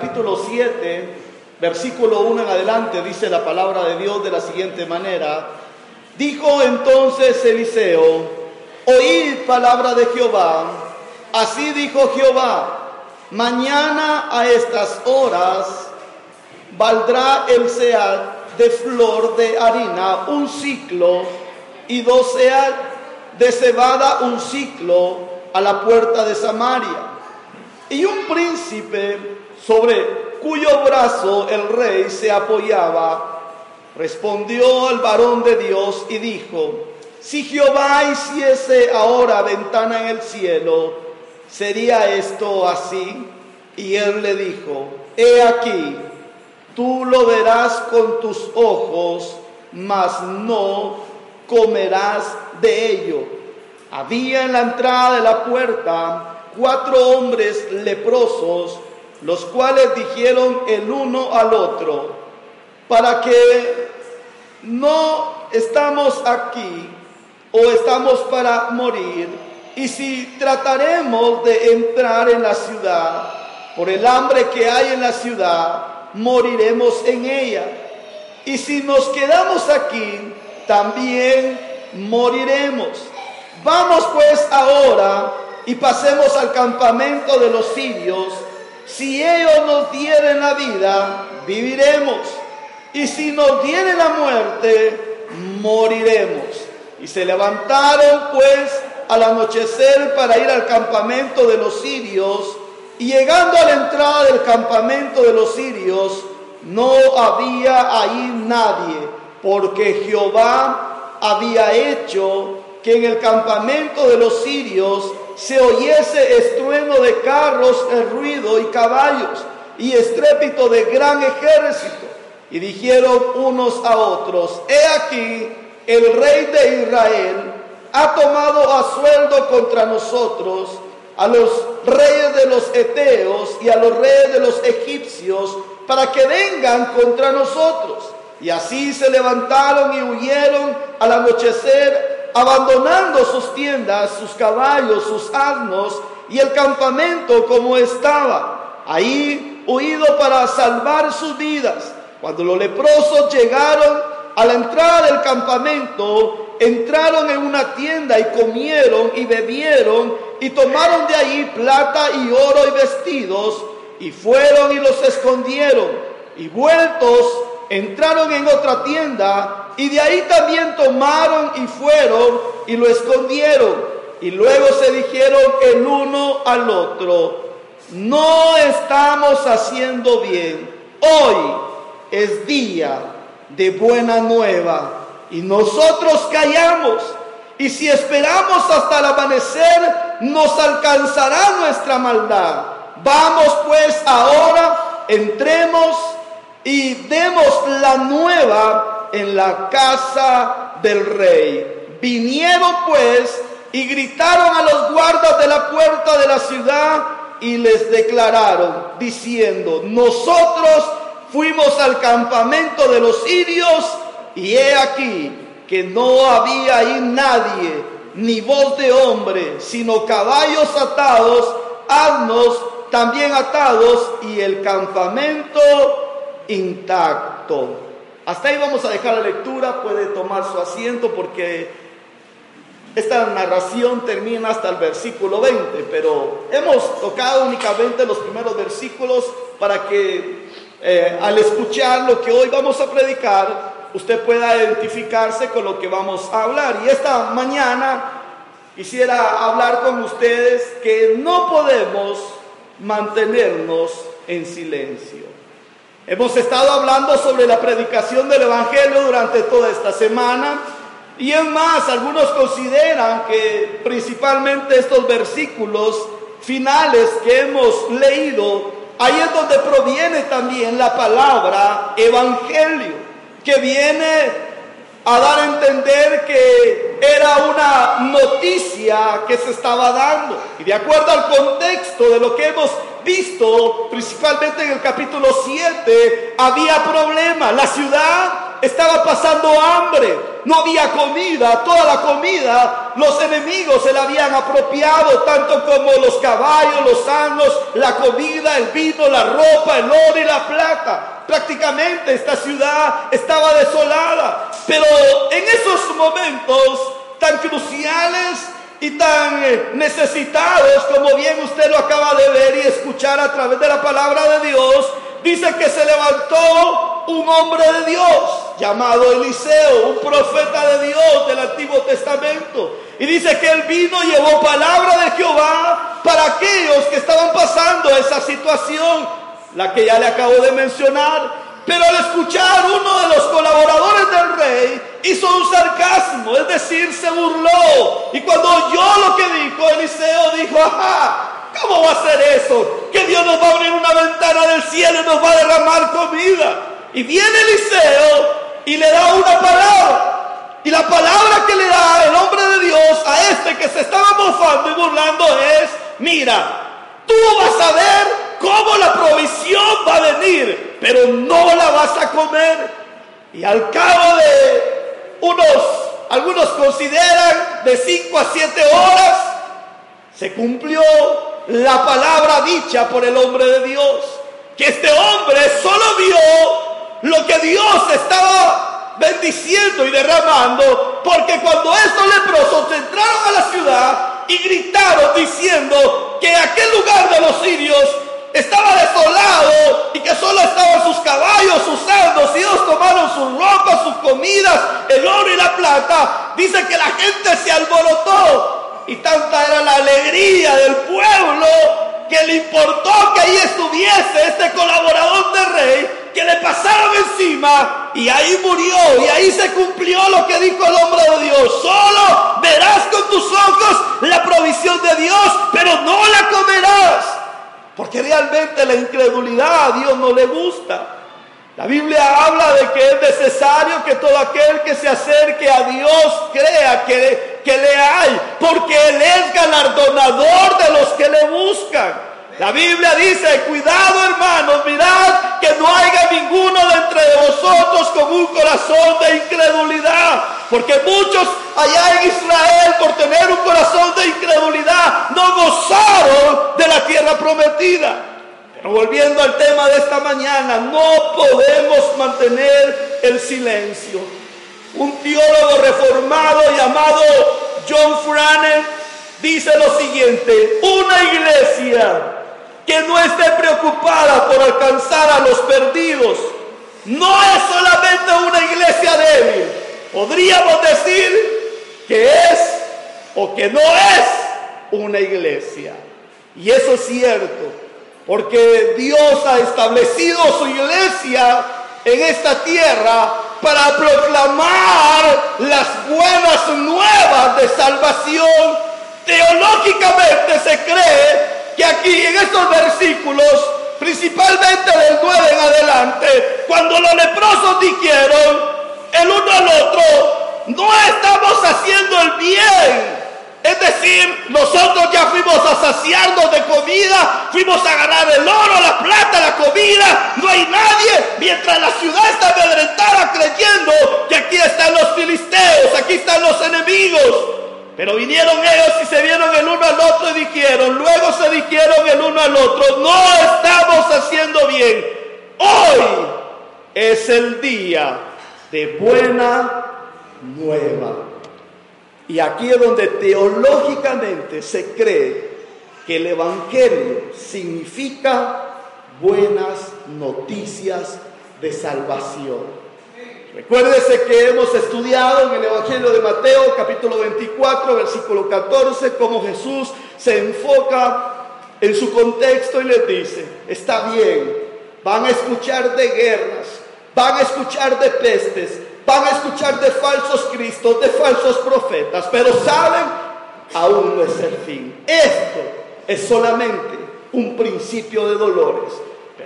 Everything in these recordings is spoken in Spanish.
capítulo 7, versículo 1 en adelante, dice la palabra de Dios de la siguiente manera. Dijo entonces Eliseo, oíd palabra de Jehová. Así dijo Jehová, mañana a estas horas valdrá el seal de flor de harina un ciclo y dos de cebada un ciclo a la puerta de Samaria. Y un príncipe sobre cuyo brazo el rey se apoyaba, respondió al varón de Dios y dijo, si Jehová hiciese ahora ventana en el cielo, ¿sería esto así? Y él le dijo, he aquí, tú lo verás con tus ojos, mas no comerás de ello. Había en la entrada de la puerta cuatro hombres leprosos, los cuales dijeron el uno al otro, para que no estamos aquí o estamos para morir, y si trataremos de entrar en la ciudad, por el hambre que hay en la ciudad, moriremos en ella. Y si nos quedamos aquí, también moriremos. Vamos pues ahora y pasemos al campamento de los sirios. Si ellos nos dieren la vida, viviremos. Y si nos dieren la muerte, moriremos. Y se levantaron pues al anochecer para ir al campamento de los sirios. Y llegando a la entrada del campamento de los sirios, no había ahí nadie, porque Jehová había hecho que en el campamento de los sirios se oyese estruendo de carros, el ruido y caballos y estrépito de gran ejército. Y dijeron unos a otros, he aquí, el rey de Israel ha tomado a sueldo contra nosotros a los reyes de los Eteos y a los reyes de los egipcios para que vengan contra nosotros. Y así se levantaron y huyeron al anochecer, abandonando sus tiendas, sus caballos, sus asnos y el campamento como estaba. Ahí huido para salvar sus vidas. Cuando los leprosos llegaron a la entrada del campamento, entraron en una tienda y comieron y bebieron y tomaron de ahí plata y oro y vestidos y fueron y los escondieron y vueltos entraron en otra tienda y de ahí también tomaron y fueron y lo escondieron y luego se dijeron el uno al otro, no estamos haciendo bien, hoy es día de buena nueva y nosotros callamos. Y si esperamos hasta el amanecer, nos alcanzará nuestra maldad. Vamos pues ahora, entremos y demos la nueva en la casa del rey. Vinieron pues y gritaron a los guardas de la puerta de la ciudad y les declararon, diciendo, nosotros fuimos al campamento de los sirios y he aquí que no había ahí nadie, ni voz de hombre, sino caballos atados, asnos también atados y el campamento intacto. Hasta ahí vamos a dejar la lectura, puede tomar su asiento porque esta narración termina hasta el versículo 20, pero hemos tocado únicamente los primeros versículos para que eh, al escuchar lo que hoy vamos a predicar, usted pueda identificarse con lo que vamos a hablar. Y esta mañana quisiera hablar con ustedes que no podemos mantenernos en silencio. Hemos estado hablando sobre la predicación del Evangelio durante toda esta semana. Y es más, algunos consideran que principalmente estos versículos finales que hemos leído, ahí es donde proviene también la palabra Evangelio que viene a dar a entender que era una noticia que se estaba dando. Y de acuerdo al contexto de lo que hemos visto, principalmente en el capítulo 7, había problema. La ciudad estaba pasando hambre. no había comida, toda la comida los enemigos se la habían apropiado, tanto como los caballos, los asnos, la comida, el vino, la ropa, el oro y la plata. Prácticamente esta ciudad estaba desolada, pero en esos momentos tan cruciales y tan eh, necesitados, como bien usted lo acaba de ver y escuchar a través de la palabra de Dios, dice que se levantó un hombre de Dios llamado Eliseo, un profeta de Dios del Antiguo Testamento. Y dice que él vino y llevó palabra de Jehová para aquellos que estaban pasando esa situación, la que ya le acabo de mencionar. Pero al escuchar uno de los colaboradores del rey, hizo un sarcasmo, es decir, se burló. Y cuando oyó lo que dijo, Eliseo dijo, ajá, ¿cómo va a ser eso? Que Dios nos va a abrir una ventana del cielo y nos va a derramar comida. Y viene Eliseo y le da una palabra. Y la palabra que le da el hombre de Dios a este que se estaba mofando y burlando es, mira, tú vas a ver cómo la provisión va a venir, pero no la vas a comer. Y al cabo de unos, algunos consideran de 5 a 7 horas, se cumplió la palabra dicha por el hombre de Dios. Que este hombre solo vio lo que Dios estaba bendiciendo y derramando, porque cuando estos leprosos entraron a la ciudad y gritaron diciendo que aquel lugar de los sirios estaba desolado y que solo estaban sus caballos, sus cerdos, y ellos tomaron sus ropas, sus comidas, el oro y la plata, dice que la gente se alborotó y tanta era la alegría del pueblo que le importó que ahí estuviese este colaborador del rey, que le pasaron encima y ahí murió y ahí se cumplió lo que dijo el hombre de Dios. Solo verás con tus ojos la provisión de Dios, pero no la comerás. Porque realmente la incredulidad a Dios no le gusta. La Biblia habla de que es necesario que todo aquel que se acerque a Dios crea que, que le hay, porque Él es galardonador de los que le buscan. La Biblia dice, cuidado hermanos, mirad que no haya ninguno de entre vosotros con un corazón de incredulidad. Porque muchos allá en Israel, por tener un corazón de incredulidad, no gozaron de la tierra prometida. Pero volviendo al tema de esta mañana, no podemos mantener el silencio. Un teólogo reformado llamado John Franen dice lo siguiente, una iglesia que no esté preocupada por alcanzar a los perdidos. No es solamente una iglesia débil. Podríamos decir que es o que no es una iglesia. Y eso es cierto, porque Dios ha establecido su iglesia en esta tierra para proclamar las buenas nuevas de salvación. Teológicamente se cree que aquí en estos versículos, principalmente del 9 en adelante, cuando los leprosos dijeron el uno al otro, no estamos haciendo el bien. Es decir, nosotros ya fuimos a saciarnos de comida, fuimos a ganar el oro, la plata, la comida, no hay nadie, mientras la ciudad está amedrentada creyendo que aquí están los filisteos, aquí están los enemigos. Pero vinieron ellos y se vieron el uno al otro y dijeron, luego se dijeron el uno al otro, no estamos haciendo bien. Hoy es el día de buena nueva. Y aquí es donde teológicamente se cree que el Evangelio significa buenas noticias de salvación. Recuérdese que hemos estudiado en el Evangelio de Mateo capítulo 24 versículo 14 cómo Jesús se enfoca en su contexto y les dice, está bien, van a escuchar de guerras, van a escuchar de pestes, van a escuchar de falsos cristos, de falsos profetas, pero saben, aún no es el fin. Esto es solamente un principio de dolores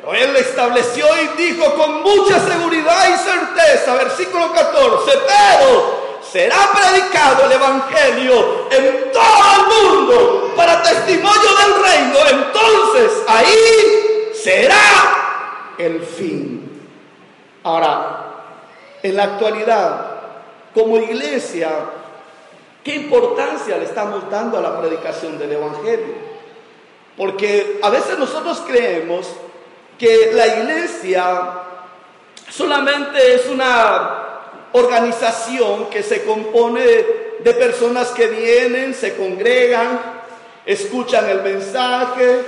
pero él estableció y dijo con mucha seguridad y certeza, versículo 14, pero será predicado el Evangelio en todo el mundo para testimonio del reino. Entonces ahí será el fin. Ahora, en la actualidad, como iglesia, ¿qué importancia le estamos dando a la predicación del Evangelio? Porque a veces nosotros creemos que la iglesia solamente es una organización que se compone de personas que vienen, se congregan, escuchan el mensaje,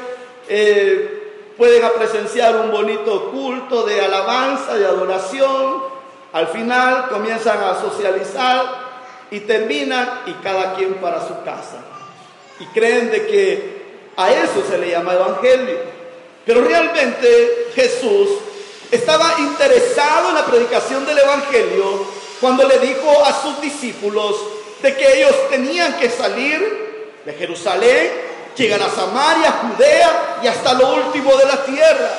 eh, pueden presenciar un bonito culto de alabanza, de adoración, al final comienzan a socializar y terminan y cada quien para su casa. Y creen de que a eso se le llama evangelio. Pero realmente Jesús estaba interesado en la predicación del evangelio cuando le dijo a sus discípulos de que ellos tenían que salir de Jerusalén, llegar a Samaria, Judea y hasta lo último de la tierra.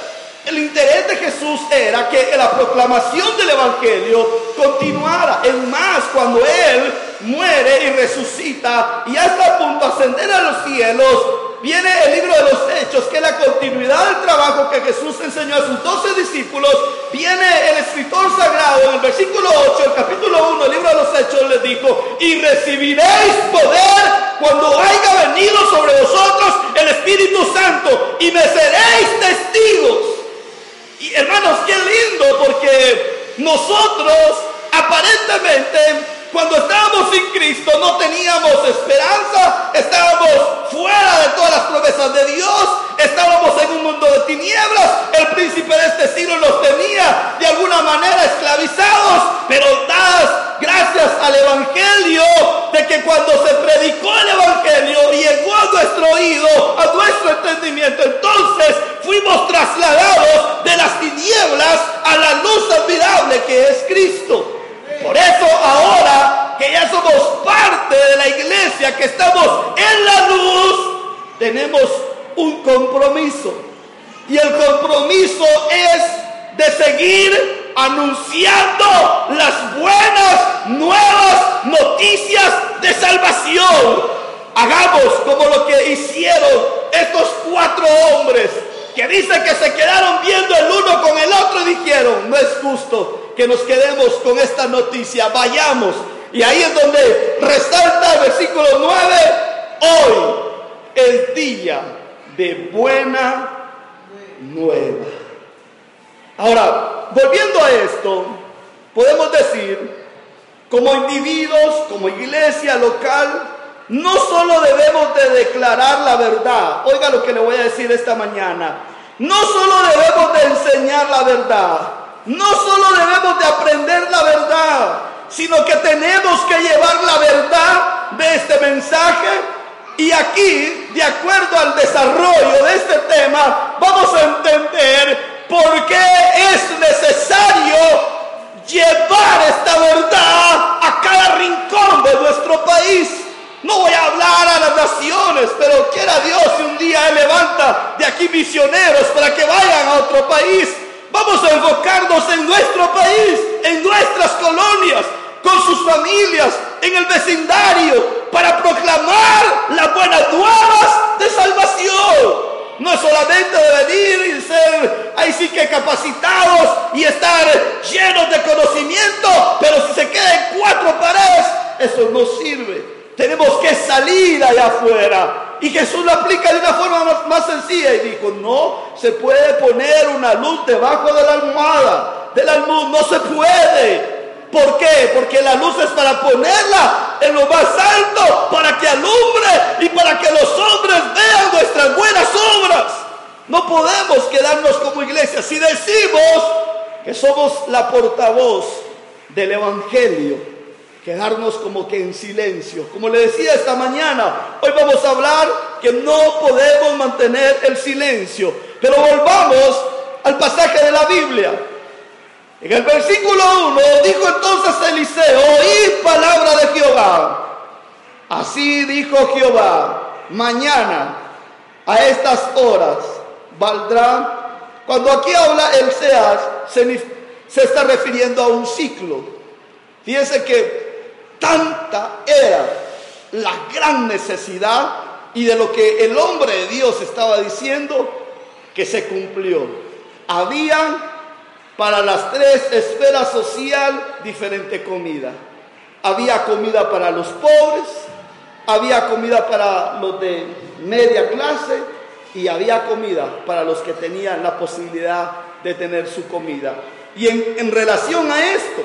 El interés de Jesús era que la proclamación del Evangelio continuara. En más, cuando Él muere y resucita y hasta a punto de ascender a los cielos, viene el libro de los Hechos, que es la continuidad del trabajo que Jesús enseñó a sus doce discípulos. Viene el escritor sagrado en el versículo 8, el capítulo 1, el libro de los Hechos, les dijo, y recibiréis poder cuando haya venido sobre vosotros el Espíritu Santo y me seréis testigos. Y hermanos, qué lindo porque nosotros aparentemente cuando estábamos sin Cristo no teníamos esperanza, estábamos fuera de todas las promesas de Dios, estábamos en un mundo de tinieblas, el príncipe de este siglo nos tenía de alguna manera esclavizados, pero das gracias al Evangelio de que cuando se predicó el Evangelio llegó a nuestro oído, a nuestro entendimiento, entonces fuimos trasladados de las tinieblas a la luz admirable que es Cristo. Por eso ahora que ya somos parte de la iglesia, que estamos en la luz, tenemos un compromiso. Y el compromiso es de seguir anunciando las buenas, nuevas noticias de salvación. Hagamos como lo que hicieron estos cuatro hombres que dicen que se quedaron viendo el uno con el otro y dijeron, no es justo que nos quedemos con esta Y ahí es donde resalta el versículo 9, hoy el día de buena nueva. Ahora, volviendo a esto, podemos decir, como individuos, como iglesia local, no solo debemos de declarar la verdad, oiga lo que le voy a decir esta mañana, no solo debemos de enseñar la verdad, no solo debemos de aprender la verdad, sino que tenemos que llevar la verdad de este mensaje. Y aquí, de acuerdo al desarrollo de este tema, vamos a entender por qué es necesario llevar esta verdad a cada rincón de nuestro país. No voy a hablar a las naciones, pero quiera Dios si un día levanta de aquí misioneros para que vayan a otro país Vamos a enfocarnos en nuestro país, en nuestras colonias, con sus familias, en el vecindario, para proclamar las buenas nuevas de salvación. No es solamente de venir y ser ahí sí que capacitados y estar llenos de conocimiento, pero si se queda en cuatro paredes, eso no sirve. Tenemos que salir allá afuera y Jesús lo aplica de una forma más, sencilla y dijo, no se puede poner una luz debajo de la almohada, de la luz, no se puede. ¿Por qué? Porque la luz es para ponerla en lo más alto, para que alumbre y para que los hombres vean nuestras buenas obras. No podemos quedarnos como iglesia si decimos que somos la portavoz del Evangelio quedarnos como que en silencio. Como le decía esta mañana, hoy vamos a hablar que no podemos mantener el silencio. Pero volvamos al pasaje de la Biblia. En el versículo 1 dijo entonces Eliseo, oíd palabra de Jehová. Así dijo Jehová, mañana a estas horas valdrá. Cuando aquí habla el Seas, se, está refiriendo a un ciclo. Fíjense que Tanta era la gran necesidad y de lo que el hombre de Dios estaba diciendo que se cumplió. Había para las tres esferas social diferente comida. había comida para los pobres, había comida para los de media clase y había comida para los que tenían la posibilidad de tener su comida. Y en, en relación a esto,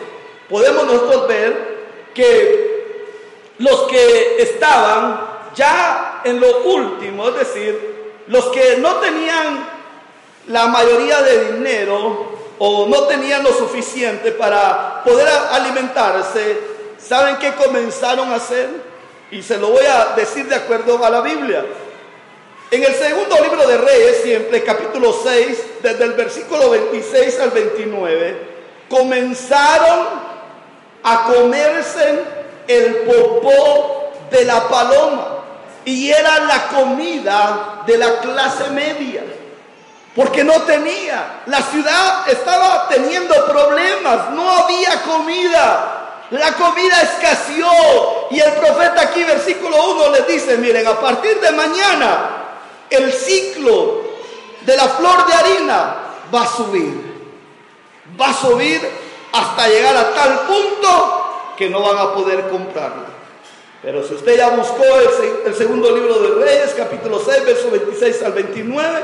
podemos nosotros ver que los que estaban ya en lo último, es decir, los que no tenían la mayoría de dinero o no tenían lo suficiente para poder alimentarse, ¿saben qué comenzaron a hacer? Y se lo voy a decir de acuerdo a la Biblia. En el segundo libro de Reyes, siempre, capítulo 6, desde el versículo 26 al 29, comenzaron a comerse el popó de la paloma. Y era la comida de la clase media. Porque no tenía. La ciudad estaba teniendo problemas. No había comida. La comida escaseó. Y el profeta aquí, versículo 1, les dice, miren, a partir de mañana el ciclo de la flor de harina va a subir. Va a subir hasta llegar a tal punto que no van a poder comprarla. Pero si usted ya buscó el, segundo libro de Reyes, capítulo 6, verso 26 al 29,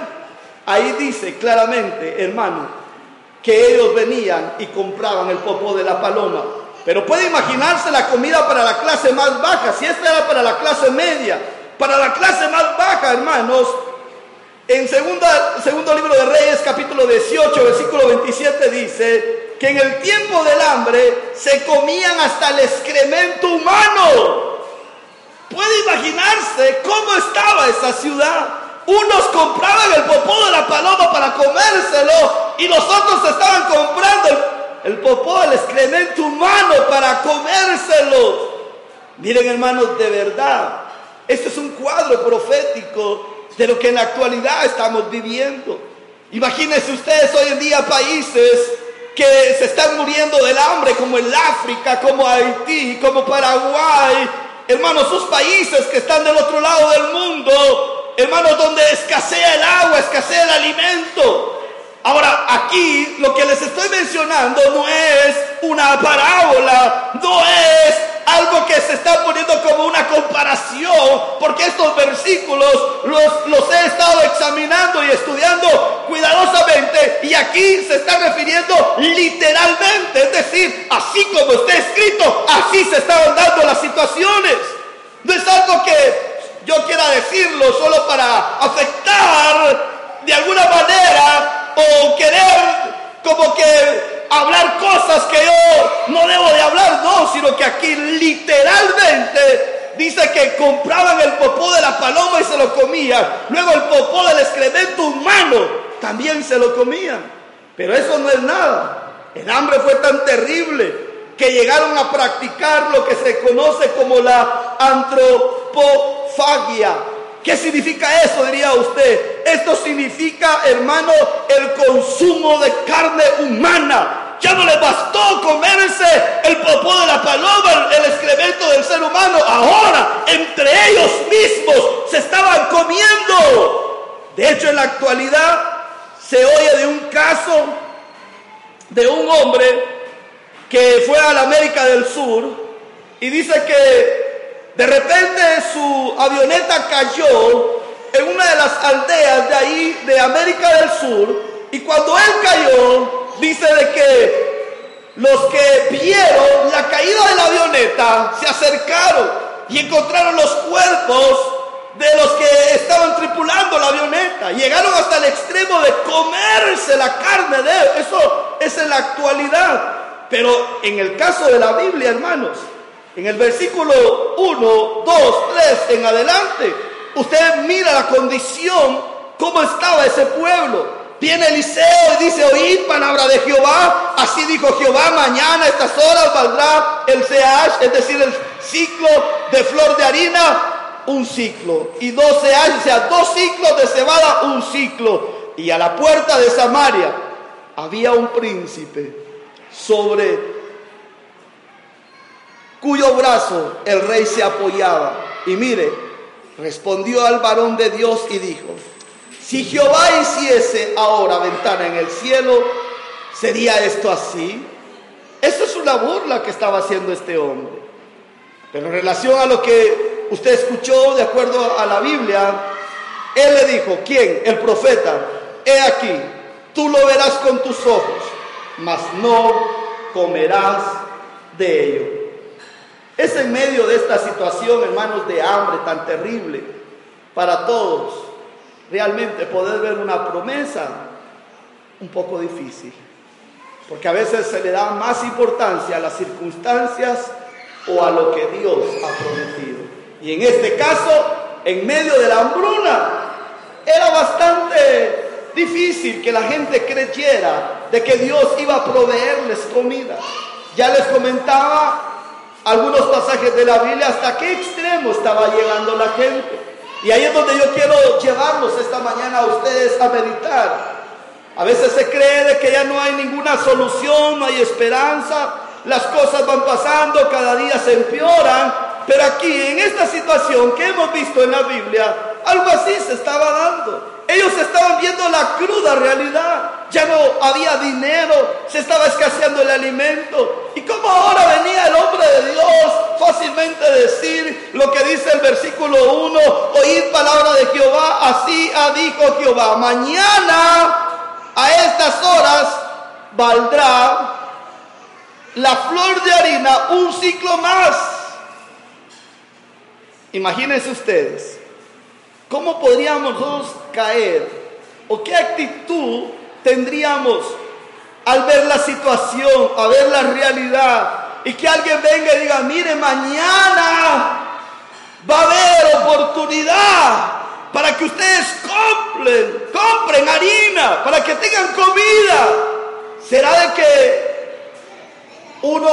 ahí dice claramente, hermano, que ellos venían y compraban el popó de la paloma. Pero puede imaginarse la comida para la clase más baja, si esta era para la clase media, para la clase más baja, hermanos. En segunda, segundo libro de Reyes, capítulo 18, versículo 27, dice que en el tiempo del hambre se comían hasta el excremento humano. Puede imaginarse cómo estaba esa ciudad. Unos compraban el popó de la paloma para comérselo y los otros estaban comprando el, el popó del excremento humano para comérselo. Miren hermanos, de verdad, este es un cuadro profético de lo que en la actualidad estamos viviendo. Imagínense ustedes hoy en día países que se están muriendo del hambre, como el África, como Haití, como Paraguay. Hermanos, sus países que están del otro lado del mundo, hermanos, donde escasea el agua, escasea el alimento. Ahora, aquí lo que les estoy mencionando no es una parábola, no es algo que se está poniendo como una comparación, porque estos versículos los, los he estado examinando y estudiando cuidadosamente y aquí se está refiriendo literalmente, es decir, así como está escrito, así se estaban dando las situaciones. No es algo que yo quiera decirlo solo para afectar de alguna manera o querer como que hablar cosas que yo no debo de hablar, no, sino que aquí literalmente dice que compraban el popó de la paloma y se lo comían. Luego el popó del excremento humano también se lo comían. Pero eso no es nada. El hambre fue tan terrible que llegaron a practicar lo que se conoce como la antropofagia. ¿Qué significa eso, diría usted? Esto significa, hermano, el consumo de carne humana. Ya no les bastó comerse el popó de la paloma, el excremento del ser humano. Ahora, entre ellos mismos se estaban comiendo. De hecho, en la actualidad se oye de un caso de un hombre que fue a la América del Sur y dice que de repente su avioneta cayó en una de las aldeas de ahí, de América del Sur, y cuando él cayó, dice de que los que vieron la caída de la avioneta se acercaron y encontraron los cuerpos de los que estaban tripulando la avioneta. Llegaron hasta el extremo de comerse la carne de él. Eso es en la actualidad. Pero en el caso de la Biblia, hermanos, en el versículo 1, 2, 3 en adelante, usted mira la condición, cómo estaba ese pueblo. Viene Eliseo y dice, oíd palabra de Jehová. Así dijo Jehová, mañana a estas horas valdrá el Seash, es decir, el ciclo de flor de harina, un ciclo. Y dos Seash, o sea, dos ciclos de cebada, un ciclo. Y a la puerta de Samaria había un príncipe sobre cuyo brazo el rey se apoyaba. Y mire, respondió al varón de Dios y dijo, si Jehová hiciese ahora ventana en el cielo, ¿sería esto así? Esto es una burla que estaba haciendo este hombre. Pero en relación a lo que usted escuchó de acuerdo a la Biblia, él le dijo, ¿quién? El profeta, he aquí, tú lo verás con tus ojos, mas no comerás de ello. Es en medio de esta situación, hermanos, de hambre tan terrible para todos, realmente poder ver una promesa un poco difícil. Porque a veces se le da más importancia a las circunstancias o a lo que Dios ha prometido. Y en este caso, en medio de la hambruna, era bastante difícil que la gente creyera de que Dios iba a proveerles comida. Ya les comentaba algunos pasajes de la Biblia hasta qué extremo estaba llegando la gente. Y ahí es donde yo quiero llevarlos esta mañana a ustedes a meditar. A veces se cree que ya no hay ninguna solución, no hay esperanza, las cosas van pasando, cada día se empeoran, pero aquí en esta situación que hemos visto en la Biblia, algo así se estaba dando. Ellos estaban viendo la cruda realidad. Ya no había dinero, se estaba escaseando el alimento. ¿Y cómo ahora venía el hombre de Dios fácilmente decir lo que dice el versículo 1? Oíd palabra de Jehová, así ha dicho Jehová. Mañana a estas horas valdrá la flor de harina un ciclo más. Imagínense ustedes, ¿cómo podríamos nosotros caer o qué actitud tendríamos al ver la situación, a ver la realidad y que alguien venga y diga, mire, mañana va a haber oportunidad para que ustedes compren, compren harina, para que tengan comida. ¿Será de que uno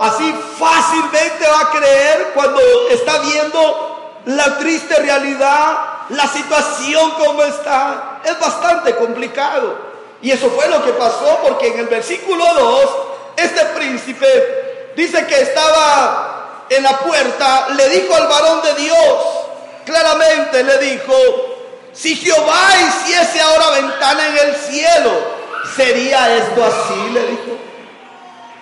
así fácilmente va a creer cuando está viendo la triste realidad, la situación como está? Es bastante complicado. Y eso fue lo que pasó porque en el versículo 2, este príncipe dice que estaba en la puerta, le dijo al varón de Dios, claramente le dijo, si Jehová hiciese ahora ventana en el cielo, ¿sería esto así? Le dijo.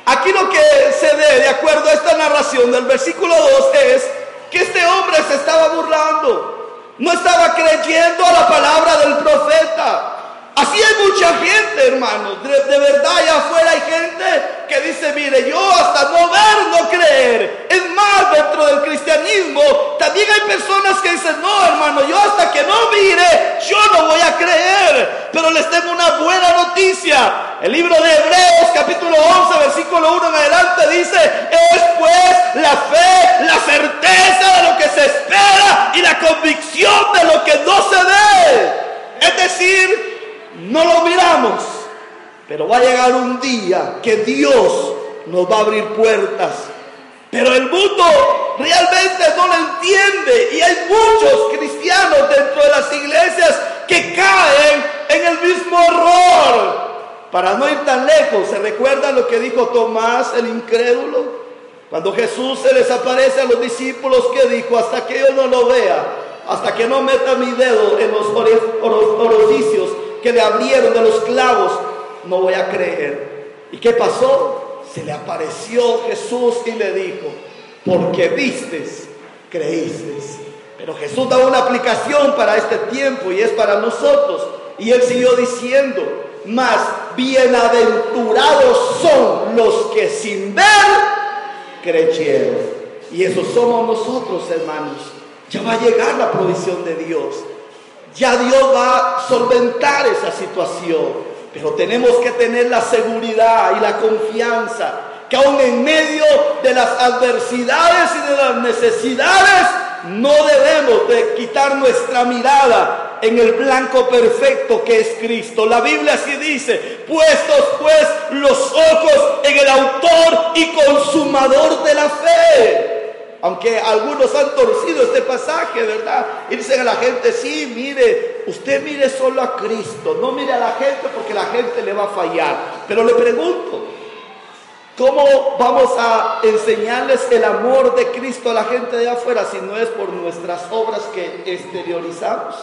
Aquí lo que se ve, de acuerdo a esta narración del versículo 2, es que este hombre se estaba burlando, no estaba creyendo a la palabra del profeta. Así hay mucha gente, hermanos. De, de, verdad, allá afuera hay gente que dice, mire, yo hasta no ver, no creer. Es más, dentro del cristianismo, también hay personas que dicen, no, hermano, yo hasta que no mire, yo no voy a creer. Pero les tengo una buena noticia. El libro de Hebreos, capítulo 11, versículo 1 en adelante, dice, es pues la fe, la certeza de lo que se espera y la convicción de lo que no se ve. Es decir, no lo miramos, pero va a llegar un día que Dios nos va a abrir puertas. Pero el mundo realmente no lo entiende y hay muchos cristianos dentro de las iglesias que caen en el mismo error. Para no ir tan lejos, ¿se recuerda lo que dijo Tomás el incrédulo? Cuando Jesús se les aparece a los discípulos, que dijo? Hasta que yo no lo vea, hasta que no meta mi dedo en los orificios que le abrieron de los clavos, no voy a creer. ¿Y qué pasó? Se le apareció Jesús y le dijo, porque vistes, creíste. Pero Jesús da una aplicación para este tiempo y es para nosotros. Y él siguió diciendo, más bienaventurados son los que sin ver creyeron. Y eso somos nosotros, hermanos. Ya va a llegar la provisión de Dios. Ya Dios va a solventar esa situación. Pero tenemos que tener la seguridad y la confianza que aún en medio de las adversidades y de las necesidades, no debemos de quitar nuestra mirada en el blanco perfecto que es Cristo. La Biblia así dice, puestos pues los ojos en el autor y consumador de la fe. Aunque algunos han torcido este pasaje, ¿verdad? Y dicen a la gente, sí, mire, usted mire solo a Cristo, no mire a la gente porque la gente le va a fallar. Pero le pregunto, ¿cómo vamos a enseñarles el amor de Cristo a la gente de afuera si no es por nuestras obras que exteriorizamos?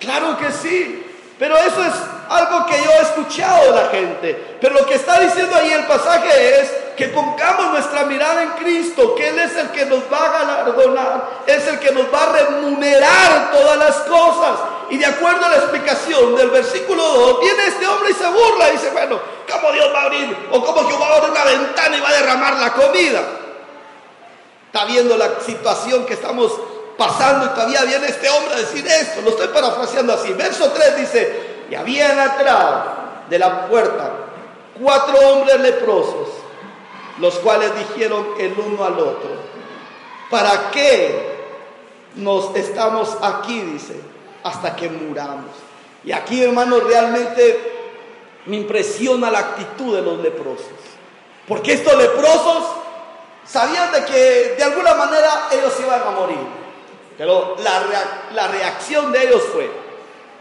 Claro que sí, pero eso es algo que yo he escuchado de la gente. Pero lo que está diciendo ahí el pasaje es que pongamos nuestra mirada en Cristo, que Él es el que nos va a galardonar, es el que nos va a remunerar todas las cosas. Y de acuerdo a la explicación del versículo 2, viene este hombre y se burla y dice, bueno, ¿cómo Dios va a abrir? O cómo Jehová va a abrir una ventana y va a derramar la comida. Está viendo la situación que estamos pasando y todavía viene este hombre a decir esto. Lo estoy parafraseando así. Verso 3 dice, y habían atrás de la puerta cuatro hombres leprosos, los cuales dijeron el uno al otro, ¿para qué nos estamos aquí? Dice, hasta que muramos. Y aquí, hermanos, realmente me impresiona la actitud de los leprosos. Porque estos leprosos sabían de que de alguna manera ellos iban a morir. Pero la, reacción de ellos fue,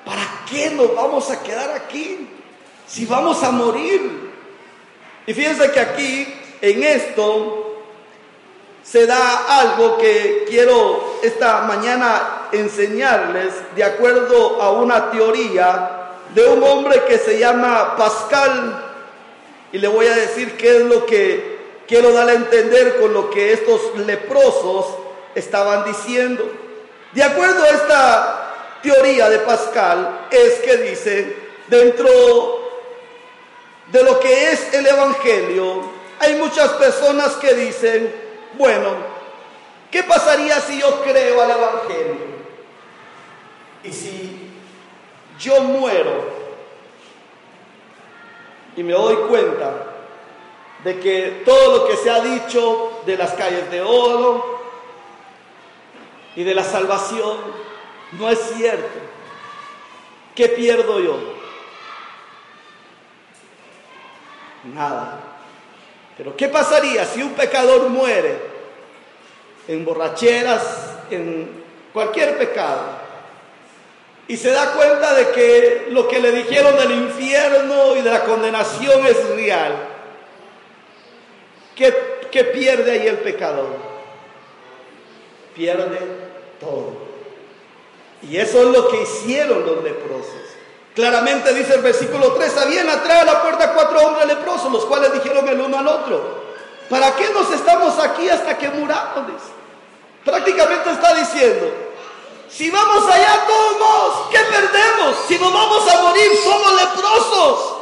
¿para qué nos vamos a quedar aquí? Si vamos a morir. Y fíjense que aquí, en esto, se da algo que quiero esta mañana enseñarles de acuerdo a una teoría de un hombre que se llama Pascal. Y le voy a decir qué es lo que quiero dar a entender con lo que estos leprosos estaban diciendo. De acuerdo a esta teoría de Pascal es que dice, dentro de lo que es el Evangelio, hay muchas personas que dicen, bueno, ¿qué pasaría si yo creo al Evangelio? Y si yo muero y me doy cuenta de que todo lo que se ha dicho de las calles de oro y de la salvación no es cierto. ¿Qué pierdo yo? Nada. Pero ¿qué pasaría si un pecador muere en borracheras, en cualquier pecado? Y se da cuenta de que lo que le dijeron del infierno y de la condenación es real. ¿Qué, pierde ahí el pecador? Pierde todo. Y eso es lo que hicieron los leprosos. Claramente dice el versículo 3, habían atrás de la puerta cuatro hombres leprosos, los cuales dijeron el uno al otro, ¿para qué nos estamos aquí hasta que muramos? Prácticamente está diciendo, si vamos allá todos, ¿qué perdemos? Si nos vamos a morir, somos leprosos.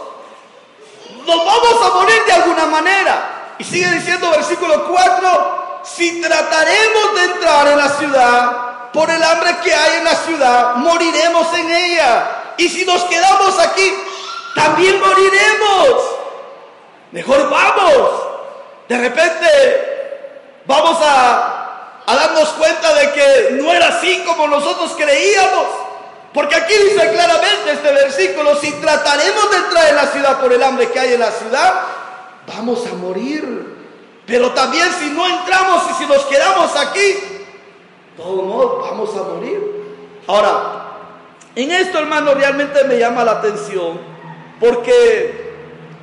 Nos vamos a morir de alguna manera. Y sigue diciendo versículo 4, si trataremos de entrar en la ciudad, por el hambre que hay en la ciudad, moriremos en ella. Y si nos quedamos aquí, también moriremos. Mejor vamos. De repente vamos a, darnos cuenta de que no era así como nosotros creíamos. Porque aquí dice claramente este versículo, si trataremos de entrar en la ciudad por el hambre que hay en la ciudad, vamos a morir. Pero también si no entramos y si nos quedamos aquí, todos modos vamos a morir. Ahora, en esto, hermano, realmente me llama la atención porque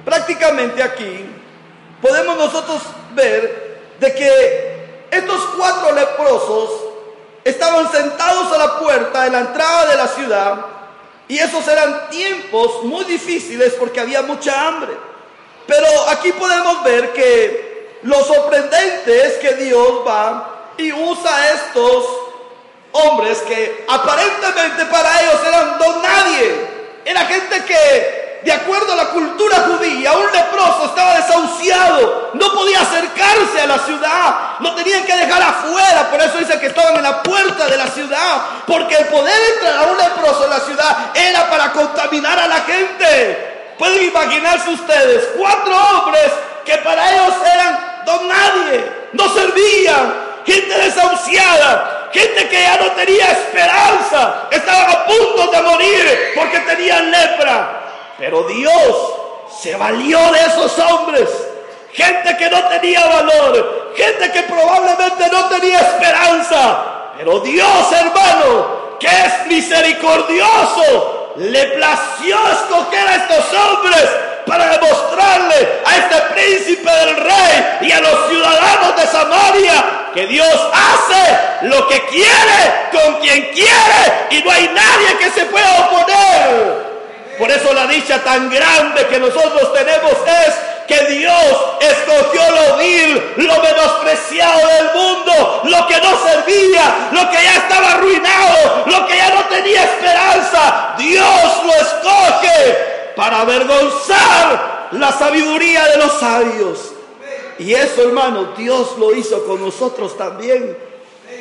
prácticamente aquí podemos nosotros ver de que estos cuatro leprosos estaban sentados a la puerta de la entrada de la ciudad y esos eran tiempos muy difíciles porque había mucha hambre. Pero aquí podemos ver que lo sorprendente es que Dios va y usa estos hombres que aparentemente para ellos eran don nadie. Era gente que, de acuerdo a la cultura judía, un leproso estaba desahuciado, no podía acercarse a la ciudad, lo tenían que dejar afuera, por eso dice que estaban en la puerta de la ciudad, porque el poder entrar a un leproso en la ciudad era para contaminar a la gente. Pueden imaginarse ustedes, cuatro hombres que para ellos eran don nadie, no servían, gente desahuciada, gente que ya no tenía esperanza, estaban a punto de morir porque tenían lepra. Pero Dios se valió de esos hombres, gente que no tenía valor, gente que probablemente no tenía esperanza. Pero Dios, hermano, que es misericordioso, le plació escoger a estos hombres para demostrarle a este príncipe del rey y a los ciudadanos de Samaria que Dios hace lo que quiere con quien quiere y no hay nadie que se pueda oponer. Por eso la dicha tan grande que nosotros tenemos escogió lo vil, lo menospreciado del mundo, lo que no servía, lo que ya estaba arruinado, lo que ya no tenía esperanza. Dios lo escoge para avergonzar la sabiduría de los sabios. Y eso, hermano, Dios lo hizo con nosotros también.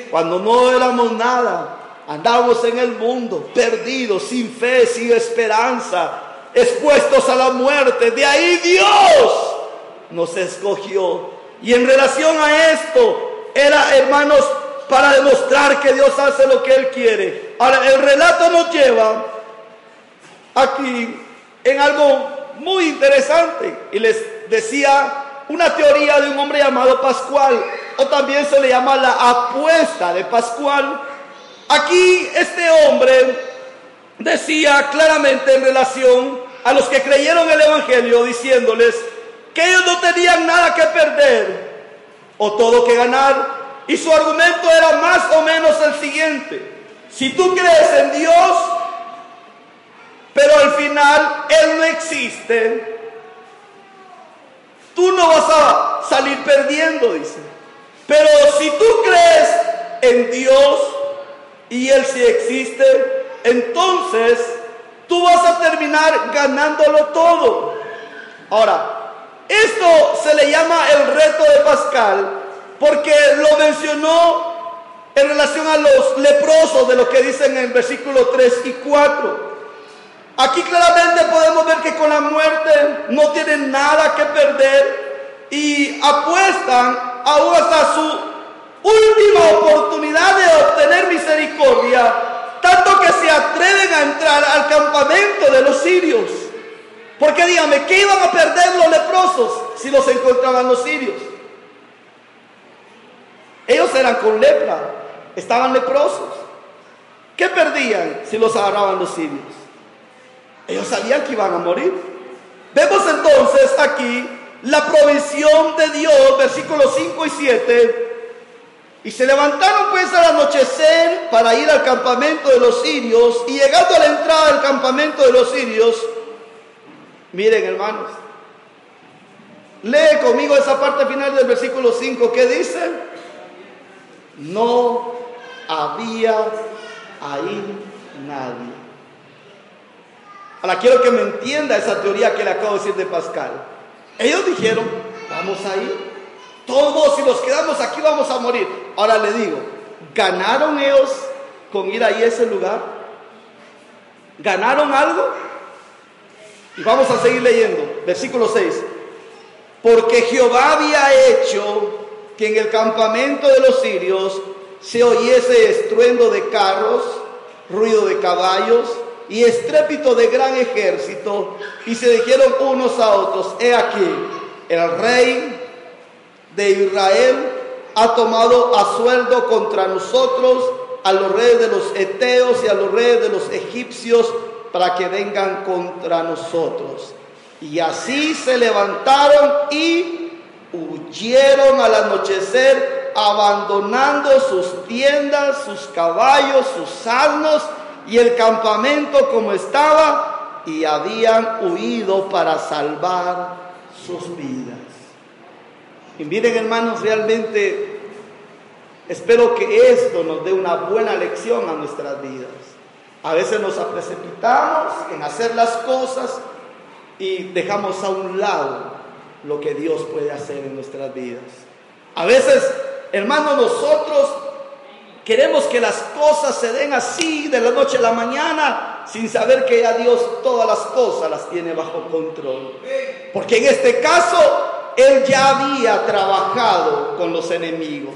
Cuando no éramos nada, andábamos en el mundo, perdidos, sin fe, sin esperanza, expuestos a la muerte. De ahí Dios nos escogió. Y en relación a esto, era, hermanos, para demostrar que Dios hace lo que Él quiere. Ahora, el relato nos lleva aquí en algo muy interesante. Y les decía una teoría de un hombre llamado Pascual, o también se le llama la apuesta de Pascual. Aquí este hombre decía claramente en relación a los que creyeron el Evangelio, diciéndoles que ellos no tenían nada que perder o todo que ganar. Y su argumento era más o menos el siguiente. Si tú crees en Dios, pero al final Él no existe, tú no vas a salir perdiendo, dice. Pero si tú crees en Dios y Él sí existe, entonces tú vas a terminar ganándolo todo. Ahora, esto se le llama el reto de Pascal porque lo mencionó en relación a los leprosos de lo que dicen en el versículo 3 y 4. Aquí claramente podemos ver que con la muerte no tienen nada que perder y apuestan aún hasta su última oportunidad de obtener misericordia, tanto que se atreven a entrar al campamento de los sirios. Porque dígame, ¿qué iban a perder los leprosos si los encontraban los sirios? Ellos eran con lepra, estaban leprosos. ¿Qué perdían si los agarraban los sirios? Ellos sabían que iban a morir. Vemos entonces aquí la provisión de Dios, versículos 5 y 7. Y se levantaron pues al anochecer para ir al campamento de los sirios. Y llegando a la entrada del campamento de los sirios, miren hermanos, lee conmigo esa parte final del versículo 5 que dice, no había ahí nadie. Ahora quiero que me entienda esa teoría que le acabo de decir de Pascal. Ellos dijeron, vamos a ir. Todos, si nos quedamos aquí, vamos a morir. Ahora le digo, ¿ganaron ellos con ir ahí a ese lugar? ¿Ganaron algo? Y vamos a seguir leyendo. Versículo 6. Porque Jehová había hecho que en el campamento de los sirios se oyese estruendo de carros, ruido de caballos y estrépito de gran ejército, y se dijeron unos a otros, he aquí, el rey de Israel ha tomado a sueldo contra nosotros a los reyes de los eteos y a los reyes de los egipcios para que vengan contra nosotros. Y así se levantaron y huyeron al anochecer, abandonando sus tiendas, sus caballos, sus asnos y el campamento como estaba, y habían huido para salvar sus vidas. Y miren hermanos, realmente espero que esto nos dé una buena lección a nuestras vidas. A veces nos precipitamos en hacer las cosas y dejamos a un lado lo que Dios puede hacer en nuestras vidas. A veces, hermanos, nosotros queremos que las cosas se den así de la noche a la mañana sin saber que ya Dios todas las cosas las tiene bajo control. Porque en este caso, Él ya había trabajado con los enemigos.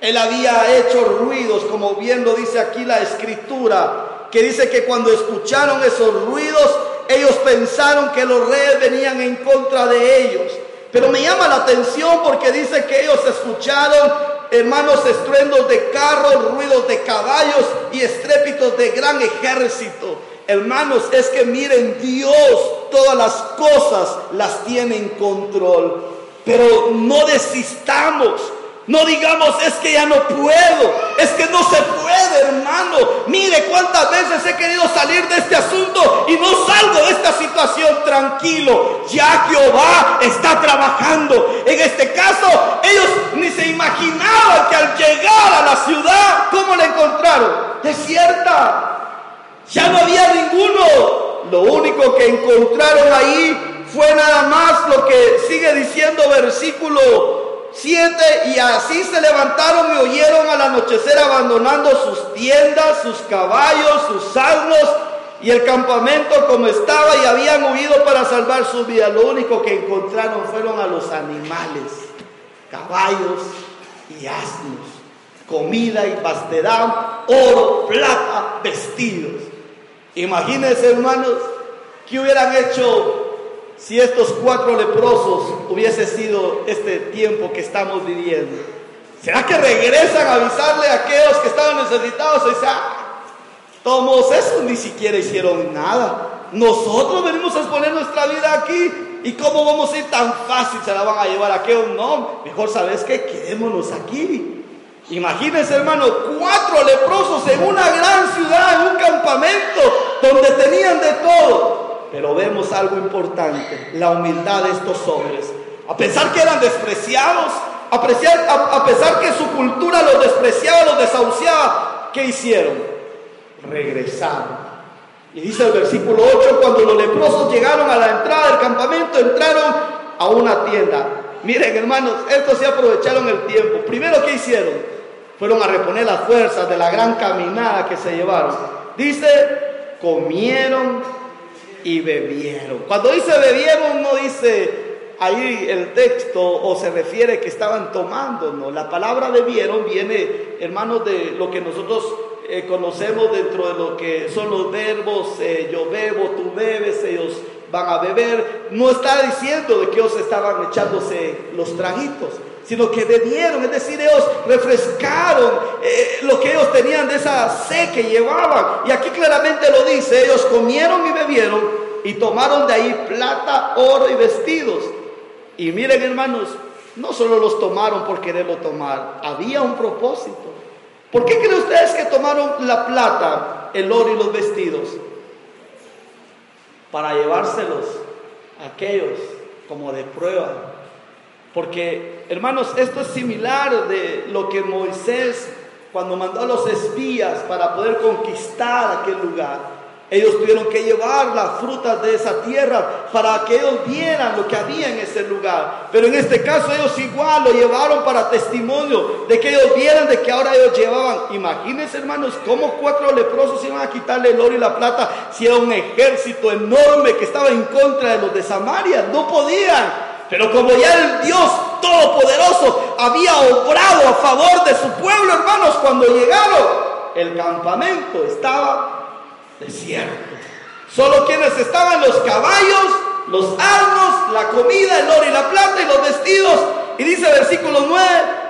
Él había hecho ruidos, como bien lo dice aquí la escritura, que dice que cuando escucharon esos ruidos, ellos pensaron que los reyes venían en contra de ellos. Pero me llama la atención porque dice que ellos escucharon, hermanos, estruendos de carros, ruidos de caballos y estrépitos de gran ejército. Hermanos, es que miren, Dios todas las cosas las tiene en control. Pero no desistamos. No digamos, es que ya no puedo, es que no se puede, hermano. Mire cuántas veces he querido salir de este asunto y no salgo de esta situación tranquilo. Ya Jehová está trabajando. En este caso, ellos ni se imaginaban que al llegar a la ciudad, ¿cómo la encontraron? Desierta. Ya no había ninguno. Lo único que encontraron ahí fue nada más lo que sigue diciendo versículo Siete, y así se levantaron y oyeron al anochecer abandonando sus tiendas, sus caballos, sus asnos y el campamento como estaba y habían huido para salvar su vida. Lo único que encontraron fueron a los animales, caballos y asnos, comida y pastedad, oro, plata, vestidos. Imagínense hermanos, que hubieran hecho si estos cuatro leprosos hubiese sido este tiempo que estamos viviendo? ¿Será que regresan a avisarle a aquellos que estaban necesitados? Y todos esos ni siquiera hicieron nada. Nosotros venimos a exponer nuestra vida aquí. ¿Y cómo vamos a ir tan fácil? Se la van a llevar a aquellos. No, mejor sabes que quedémonos aquí. Imagínense, hermano, cuatro leprosos en una gran ciudad, en un campamento, donde tenían de todo. Pero vemos algo importante, la humildad de estos hombres. A pesar que eran despreciados, a, pesar que su cultura los despreciaba, los desahuciaba, ¿qué hicieron? Regresaron. Y dice el versículo 8, cuando los leprosos llegaron a la entrada del campamento, entraron a una tienda. Miren hermanos, estos se aprovecharon el tiempo. Primero, ¿qué hicieron? Fueron a reponer las fuerzas de la gran caminada que se llevaron. Dice, comieron y bebieron. Cuando dice bebieron, no dice ahí el texto o se refiere que estaban tomando, no. La palabra bebieron viene, hermanos, de lo que nosotros eh, conocemos dentro de lo que son los verbos, eh, yo bebo, tú bebes, ellos van a beber. No está diciendo de que ellos estaban echándose los trajitos sino que bebieron, es decir, ellos refrescaron eh, lo que ellos tenían de esa sed que llevaban. Y aquí claramente lo dice, ellos comieron y bebieron y tomaron de ahí plata, oro y vestidos. Y miren hermanos, no solo los tomaron por quererlo tomar, había un propósito. ¿Por qué creen ustedes que tomaron la plata, el oro y los vestidos? Para llevárselos a aquellos como de prueba porque, hermanos, esto es similar de lo que Moisés, cuando mandó a los espías para poder conquistar aquel lugar, ellos tuvieron que llevar las frutas de esa tierra para que ellos vieran lo que había en ese lugar. Pero en este caso ellos igual lo llevaron para testimonio de que ellos vieran de que ahora ellos llevaban. Imagínense hermanos cómo cuatro leprosos iban a quitarle el oro y la plata si era un ejército enorme que estaba en contra de los de Samaria. No podían. Pero como ya el Dios Todopoderoso había obrado a favor de su pueblo, hermanos, cuando llegaron, el campamento estaba desierto. Solo quienes estaban los caballos, los arnos, la comida, el oro y la plata y los vestidos. Y dice versículo 9,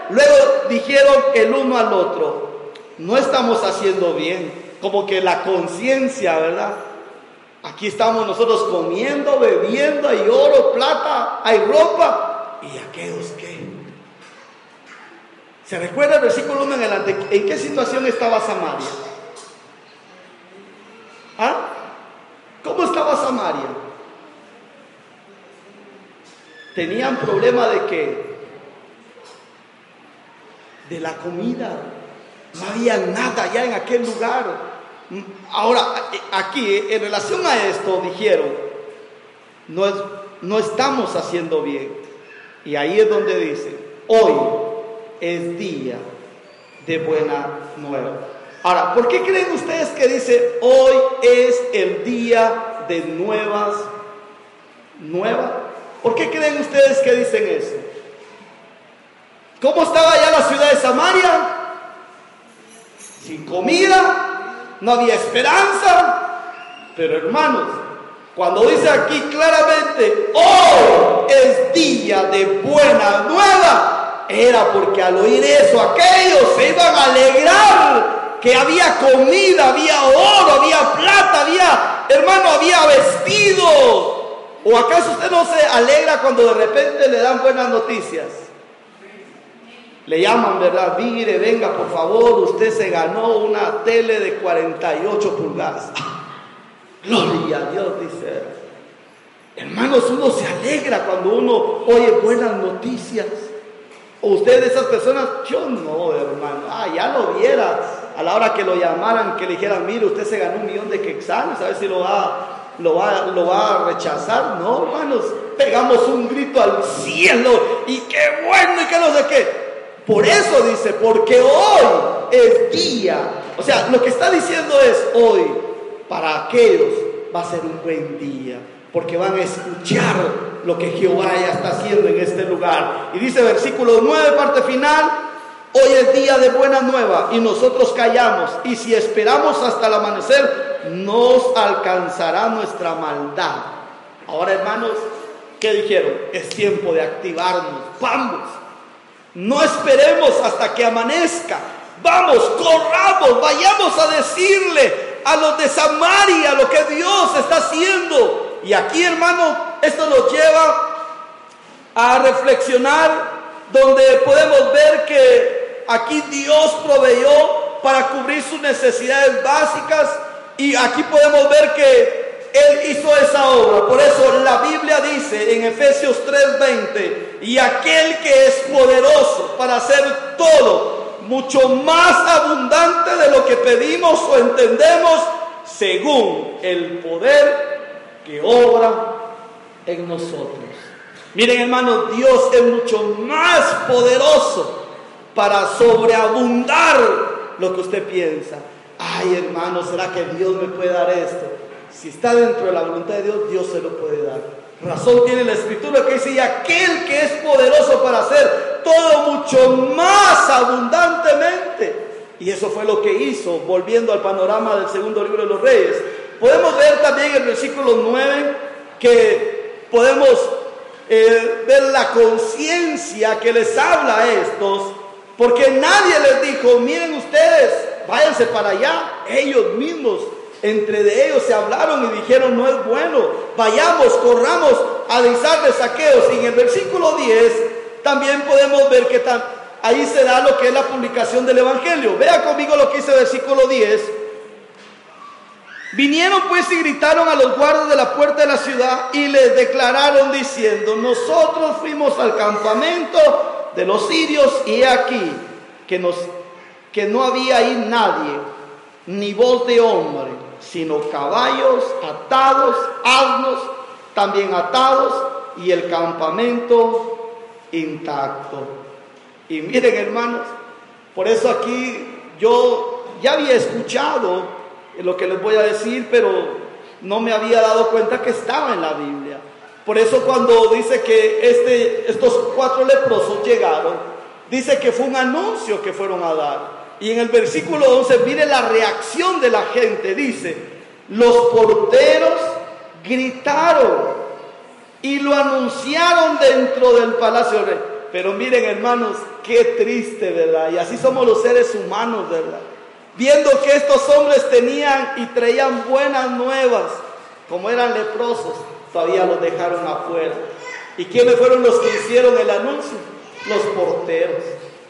luego dijeron el uno al otro, no estamos haciendo bien. Como que la conciencia, ¿verdad? Aquí estamos nosotros comiendo, bebiendo, hay oro, plata, hay ropa. ¿Y aquellos qué? ¿Se recuerda el versículo 1 en adelante? ¿En qué situación estaba Samaria? ¿Ah? ¿Cómo estaba Samaria? Tenían problema de qué? De la comida. No había nada ya en aquel lugar. Ahora, aquí, en relación a esto, dijeron, no, es, no estamos haciendo bien. Y ahí es donde dice, hoy es día de buena nueva. Ahora, ¿por qué creen ustedes que dice, hoy es el día de nuevas nuevas? ¿Por qué creen ustedes que dicen eso? ¿Cómo estaba ya la ciudad de Samaria? Sin comida, no había esperanza. Pero hermanos, cuando dice aquí claramente, hoy es día de buena nueva, era porque al oír eso aquellos se iban a alegrar que había comida, había oro, había plata, había, hermano, había vestido. ¿O acaso usted no se alegra cuando de repente le dan buenas noticias? Le llaman, ¿verdad? Mire, venga, por favor, usted se ganó una tele de 48 pulgadas. Gloria a Dios, dice. Hermanos, uno se alegra cuando uno oye buenas noticias. Usted de esas personas, yo no, hermano. Ah, ya lo viera a la hora que lo llamaran, que le dijeran, mire, usted se ganó un millón de quetzales, a ver si lo va, lo va, lo va a rechazar. No, hermanos, pegamos un grito al cielo y qué bueno y qué no sé qué. Por eso dice, porque hoy es día. O sea, lo que está diciendo es hoy, para aquellos va a ser un buen día, porque van a escuchar lo que Jehová ya está haciendo en este lugar. Y dice versículo 9, parte final, hoy es día de buena nueva y nosotros callamos y si esperamos hasta el amanecer, nos alcanzará nuestra maldad. Ahora hermanos, ¿qué dijeron? Es tiempo de activarnos, vamos. No esperemos hasta que amanezca. Vamos, corramos, vayamos a decirle a los de Samaria lo que Dios está haciendo. Y aquí, hermano, esto nos lleva a reflexionar donde podemos ver que aquí Dios proveyó para cubrir sus necesidades básicas y aquí podemos ver que Él hizo esa obra. Por eso la Biblia dice en Efesios 3:20, y aquel que es poderoso para hacer todo mucho más abundante de lo que pedimos o entendemos, según el poder que obra en nosotros. Miren hermanos, Dios es mucho más poderoso para sobreabundar lo que usted piensa. Ay hermano, ¿será que Dios me puede dar esto? Si está dentro de la voluntad de Dios, Dios se lo puede dar. Razón tiene la escritura que dice, y aquel que es poderoso para hacer todo mucho más abundantemente. Y eso fue lo que hizo, volviendo al panorama del segundo libro de los reyes. Podemos ver también en el versículo 9 que podemos eh, ver la conciencia que les habla a estos, porque nadie les dijo, miren ustedes, váyanse para allá, ellos mismos entre de ellos se hablaron y dijeron, no es bueno, vayamos, corramos a de saqueos. Y en el versículo 10 también podemos ver que ahí se da lo que es la publicación del Evangelio. Vea conmigo lo que dice el versículo 10. Vinieron pues y gritaron a los guardas de la puerta de la ciudad y les declararon diciendo, nosotros fuimos al campamento de los sirios y aquí que, que no había ahí nadie, ni voz de hombre, sino caballos atados, asnos también atados y el campamento intacto. Y miren hermanos, por eso aquí yo ya había escuchado lo que les voy a decir, pero no me había dado cuenta que estaba en la Biblia. Por eso cuando dice que este, estos cuatro leprosos llegaron, dice que fue un anuncio que fueron a dar. Y en el versículo 11 mire la reacción de la gente. Dice, los porteros gritaron y lo anunciaron dentro del palacio rey. Pero miren hermanos, qué triste, ¿verdad? Y así somos los seres humanos, ¿verdad? viendo que estos hombres tenían y traían buenas nuevas, como eran leprosos, todavía los dejaron afuera. ¿Y quiénes fueron los que hicieron el anuncio? Los porteros,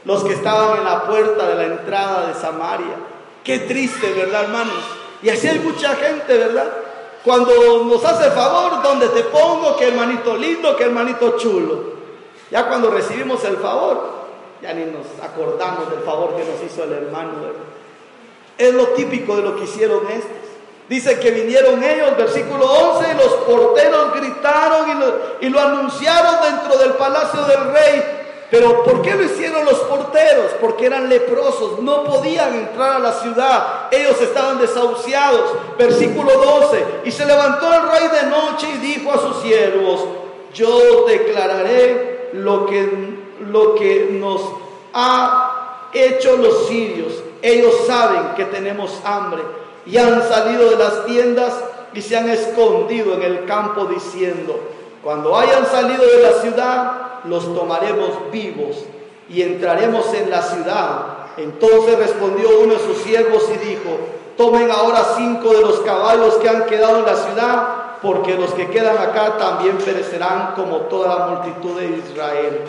los que estaban en la puerta de la entrada de Samaria. Qué triste, ¿verdad, hermanos? Y así hay mucha gente, ¿verdad? Cuando nos hace favor, donde te pongo, que hermanito lindo, que hermanito chulo. Ya cuando recibimos el favor, ya ni nos acordamos del favor que nos hizo el hermano. Es lo típico de lo que hicieron estos. Dice que vinieron ellos, versículo 11, y los porteros gritaron y lo anunciaron dentro del palacio del rey. Pero ¿por qué lo hicieron los porteros? Porque eran leprosos, no podían entrar a la ciudad, ellos estaban desahuciados. Versículo 12, y se levantó el rey de noche y dijo a sus siervos, yo declararé lo que, lo que nos ha hecho los sirios ellos saben que tenemos hambre y han salido de las tiendas y se han escondido en el campo diciendo, cuando hayan salido de la ciudad, los tomaremos vivos y entraremos en la ciudad. Entonces respondió uno de sus siervos y dijo, tomen ahora cinco de los caballos que han quedado en la ciudad, porque los que quedan acá también perecerán como toda la multitud de Israel.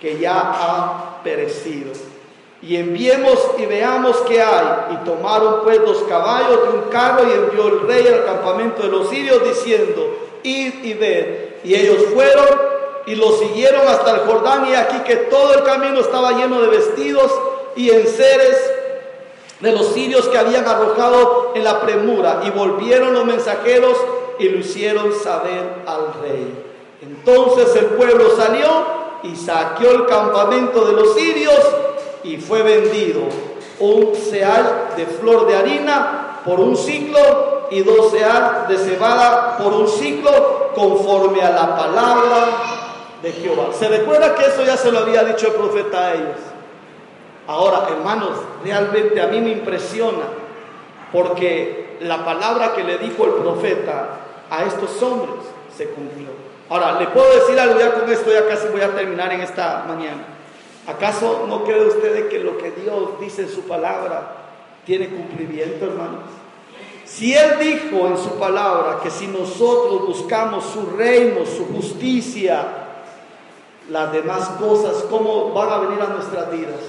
que ya ha perecido. Y enviemos y veamos qué hay. Y tomaron pues los caballos de un carro y envió el rey al campamento de los sirios diciendo, id y ved. Y ellos fueron y lo siguieron hasta el Jordán y aquí que todo el camino estaba lleno de vestidos y enseres de los sirios que habían arrojado en la premura. Y volvieron los mensajeros y lo hicieron saber al rey. Entonces el pueblo salió y saqueó el campamento de los sirios y fue vendido un seal de flor de harina por un ciclo y dos seal de cebada por un ciclo conforme a la palabra de Jehová. ¿Se recuerda que eso ya se lo había dicho el profeta a ellos? Ahora, hermanos, realmente a mí me impresiona porque la palabra que le dijo el profeta a estos hombres se cumplió. Ahora, le puedo decir algo ya con esto, ya casi voy a terminar en esta mañana. ¿Acaso no cree usted que lo que Dios dice en su palabra tiene cumplimiento, hermanos? Si Él dijo en su palabra que si nosotros buscamos su reino, su justicia, las demás cosas, ¿cómo van a venir a nuestras vidas?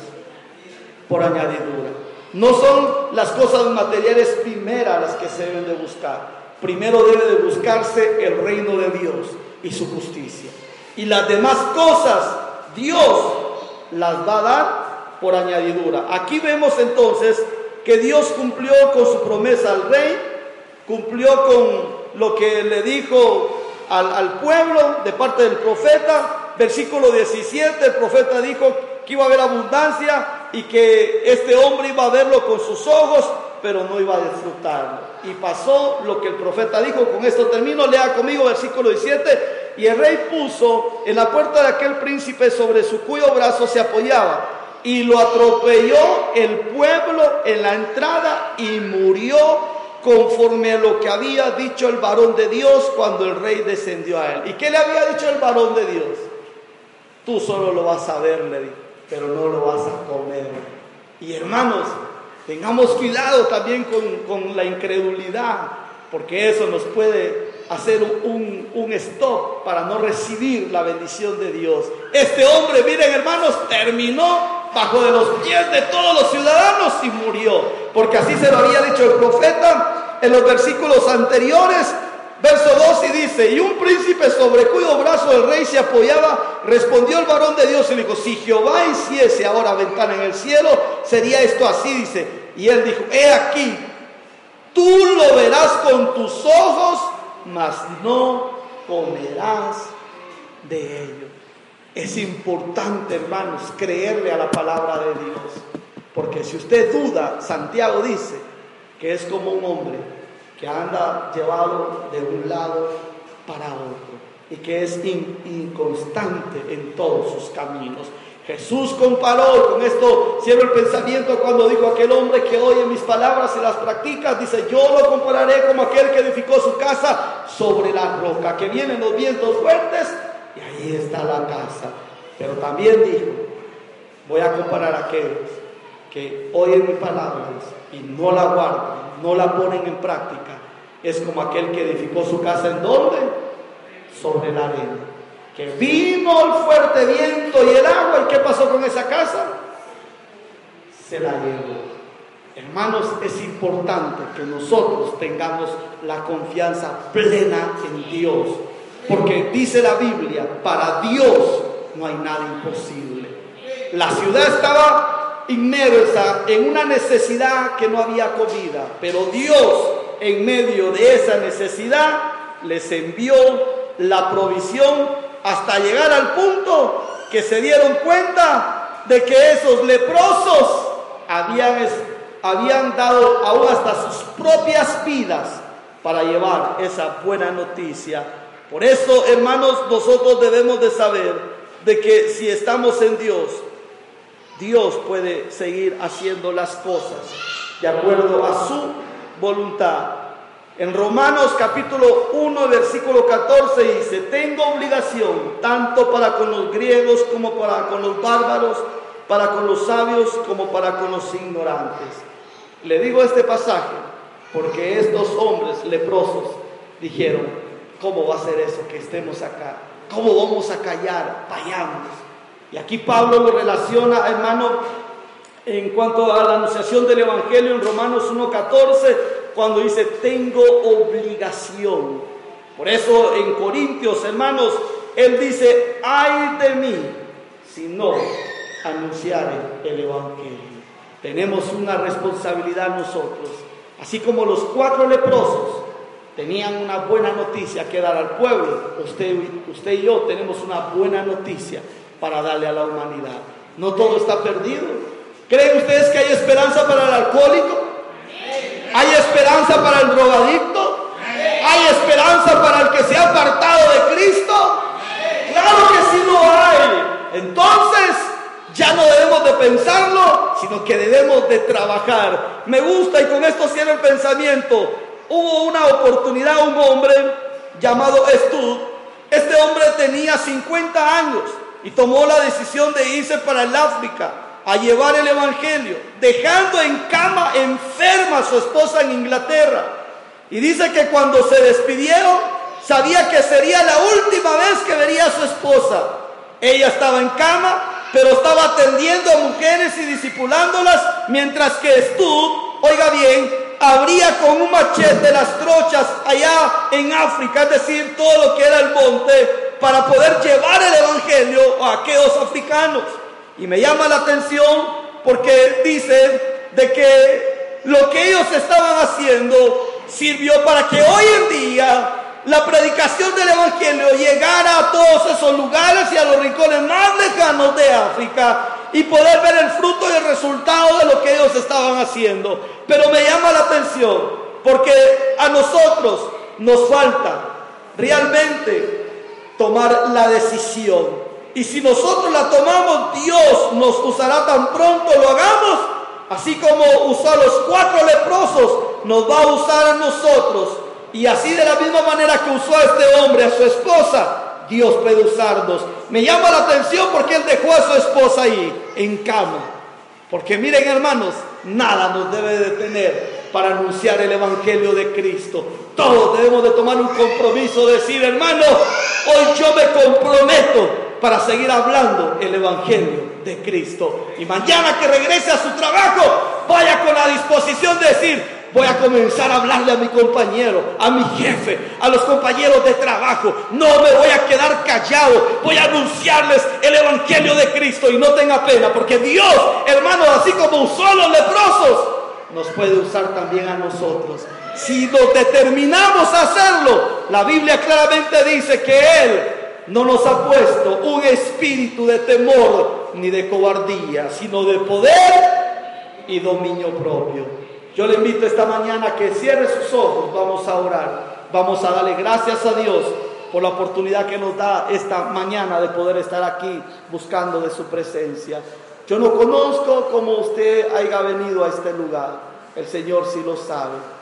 Por añadidura. No son las cosas materiales primeras las que se deben de buscar. Primero debe de buscarse el reino de Dios y su justicia. Y las demás cosas Dios las va a dar por añadidura. Aquí vemos entonces que Dios cumplió con su promesa al rey, cumplió con lo que le dijo al, al, pueblo de parte del profeta. Versículo 17, el profeta dijo que iba a haber abundancia y que este hombre iba a verlo con sus ojos, pero no iba a disfrutarlo. Y pasó lo que el profeta dijo, con esto termino, lea conmigo versículo 17, y el rey puso en la puerta de aquel príncipe sobre su cuyo brazo se apoyaba, y lo atropelló el pueblo en la entrada y murió conforme a lo que había dicho el varón de Dios cuando el rey descendió a él. ¿Y qué le había dicho el varón de Dios? Tú solo lo vas a ver, le dijo, pero no lo vas a comer. Y hermanos, tengamos cuidado también con, con la incredulidad, porque eso nos puede hacer un, un, stop para no recibir la bendición de Dios. Este hombre, miren hermanos, terminó bajo de los pies de todos los ciudadanos y murió, porque así se lo había dicho el profeta en los versículos anteriores. Verso 2 y dice, y un príncipe sobre cuyo brazo el rey se apoyaba, respondió el varón de Dios y le dijo, si Jehová hiciese ahora ventana en el cielo, sería esto así, dice. Y él dijo, he aquí, tú lo verás con tus ojos, mas no comerás de ello. Es importante, hermanos, creerle a la palabra de Dios. Porque si usted duda, Santiago dice que es como un hombre que anda llevado de un lado para otro y que es inconstante en todos sus caminos. Jesús comparó, con esto cierro el pensamiento cuando dijo aquel hombre que oye mis palabras y las practica, dice, yo lo compararé como aquel que edificó su casa sobre la roca, que vienen los vientos fuertes y ahí está la casa. Pero también dijo, voy a comparar a aquellos que oyen mis palabras y no la guardan, no la ponen en práctica. Es como aquel que edificó su casa en donde? Sobre la arena que vino el fuerte viento y el agua, ¿y qué pasó con esa casa? Se la llevó. Hermanos, es importante que nosotros tengamos la confianza plena en Dios, porque dice la Biblia, para Dios no hay nada imposible. La ciudad estaba inmersa en una necesidad que no había comida, pero Dios en medio de esa necesidad les envió la provisión hasta llegar al punto que se dieron cuenta de que esos leprosos habían, habían dado aún hasta sus propias vidas para llevar esa buena noticia. Por eso, hermanos, nosotros debemos de saber de que si estamos en Dios, Dios puede seguir haciendo las cosas de acuerdo a su voluntad. En Romanos capítulo 1, versículo 14 dice, tengo obligación tanto para con los griegos como para con los bárbaros, para con los sabios como para con los ignorantes. Le digo este pasaje porque estos hombres leprosos dijeron, ¿cómo va a ser eso que estemos acá? ¿Cómo vamos a callar? Vayamos. Y aquí Pablo lo relaciona, hermano, en cuanto a la anunciación del Evangelio en Romanos 1.14, cuando dice, tengo obligación. Por eso en Corintios, hermanos, él dice, ay de mí si no anunciare el Evangelio. Tenemos una responsabilidad nosotros, así como los cuatro leprosos tenían una buena noticia que dar al pueblo, usted, y yo tenemos una buena noticia para darle a la humanidad. No todo está perdido. ¿Creen ustedes que hay esperanza para el alcohólico? ¿Hay esperanza para el drogadicto? ¿Hay esperanza para el que se ha apartado de Cristo? Claro que sí lo hay. Entonces, ya no debemos de pensarlo, sino que debemos de trabajar. Me gusta y con esto cierro el pensamiento. Hubo una oportunidad, un hombre llamado Estud. Este hombre tenía 50 años y tomó la decisión de irse para el África a llevar el Evangelio, dejando en cama enferma a su esposa en Inglaterra. Y dice que cuando se despidieron, sabía que sería la última vez que vería a su esposa. Ella estaba en cama, pero estaba atendiendo a mujeres y discipulándolas, mientras que Stud, oiga bien, abría con un machete las trochas allá en África, es decir, todo lo que era el monte, para poder llevar el Evangelio a aquellos africanos. Y me llama la atención porque dice de que lo que ellos estaban haciendo sirvió para que hoy en día la predicación del Evangelio llegara a todos esos lugares y a los rincones más lejanos de África y poder ver el fruto y el resultado de lo que ellos estaban haciendo. Pero me llama la atención porque a nosotros nos falta realmente tomar la decisión. Y si nosotros la tomamos, Dios nos usará tan pronto lo hagamos, así como usó a los cuatro leprosos, nos va a usar a nosotros. Y así de la misma manera que usó a este hombre, a su esposa, Dios puede usarnos. Me llama la atención porque él dejó a su esposa ahí, en cama. Porque miren hermanos, nada nos debe detener para anunciar el Evangelio de Cristo. Todos debemos de tomar un compromiso, decir, hermano, hoy yo me comprometo para seguir hablando el Evangelio de Cristo. Y mañana que regrese a su trabajo, vaya con la disposición de decir, voy a comenzar a hablarle a mi compañero, a mi jefe, a los compañeros de trabajo. No me voy a quedar callado, voy a anunciarles el Evangelio de Cristo y no tenga pena, porque Dios, hermano, así como usó a los leprosos, nos puede usar también a nosotros. Si nos determinamos a hacerlo, la Biblia claramente dice que Él no nos ha puesto un espíritu de temor ni de cobardía, sino de poder y dominio propio. Yo le invito esta mañana a que cierre sus ojos, vamos a orar, vamos a darle gracias a Dios por la oportunidad que nos da esta mañana de poder estar aquí buscando de su presencia. Yo no conozco cómo usted haya venido a este lugar. El Señor sí lo sabe.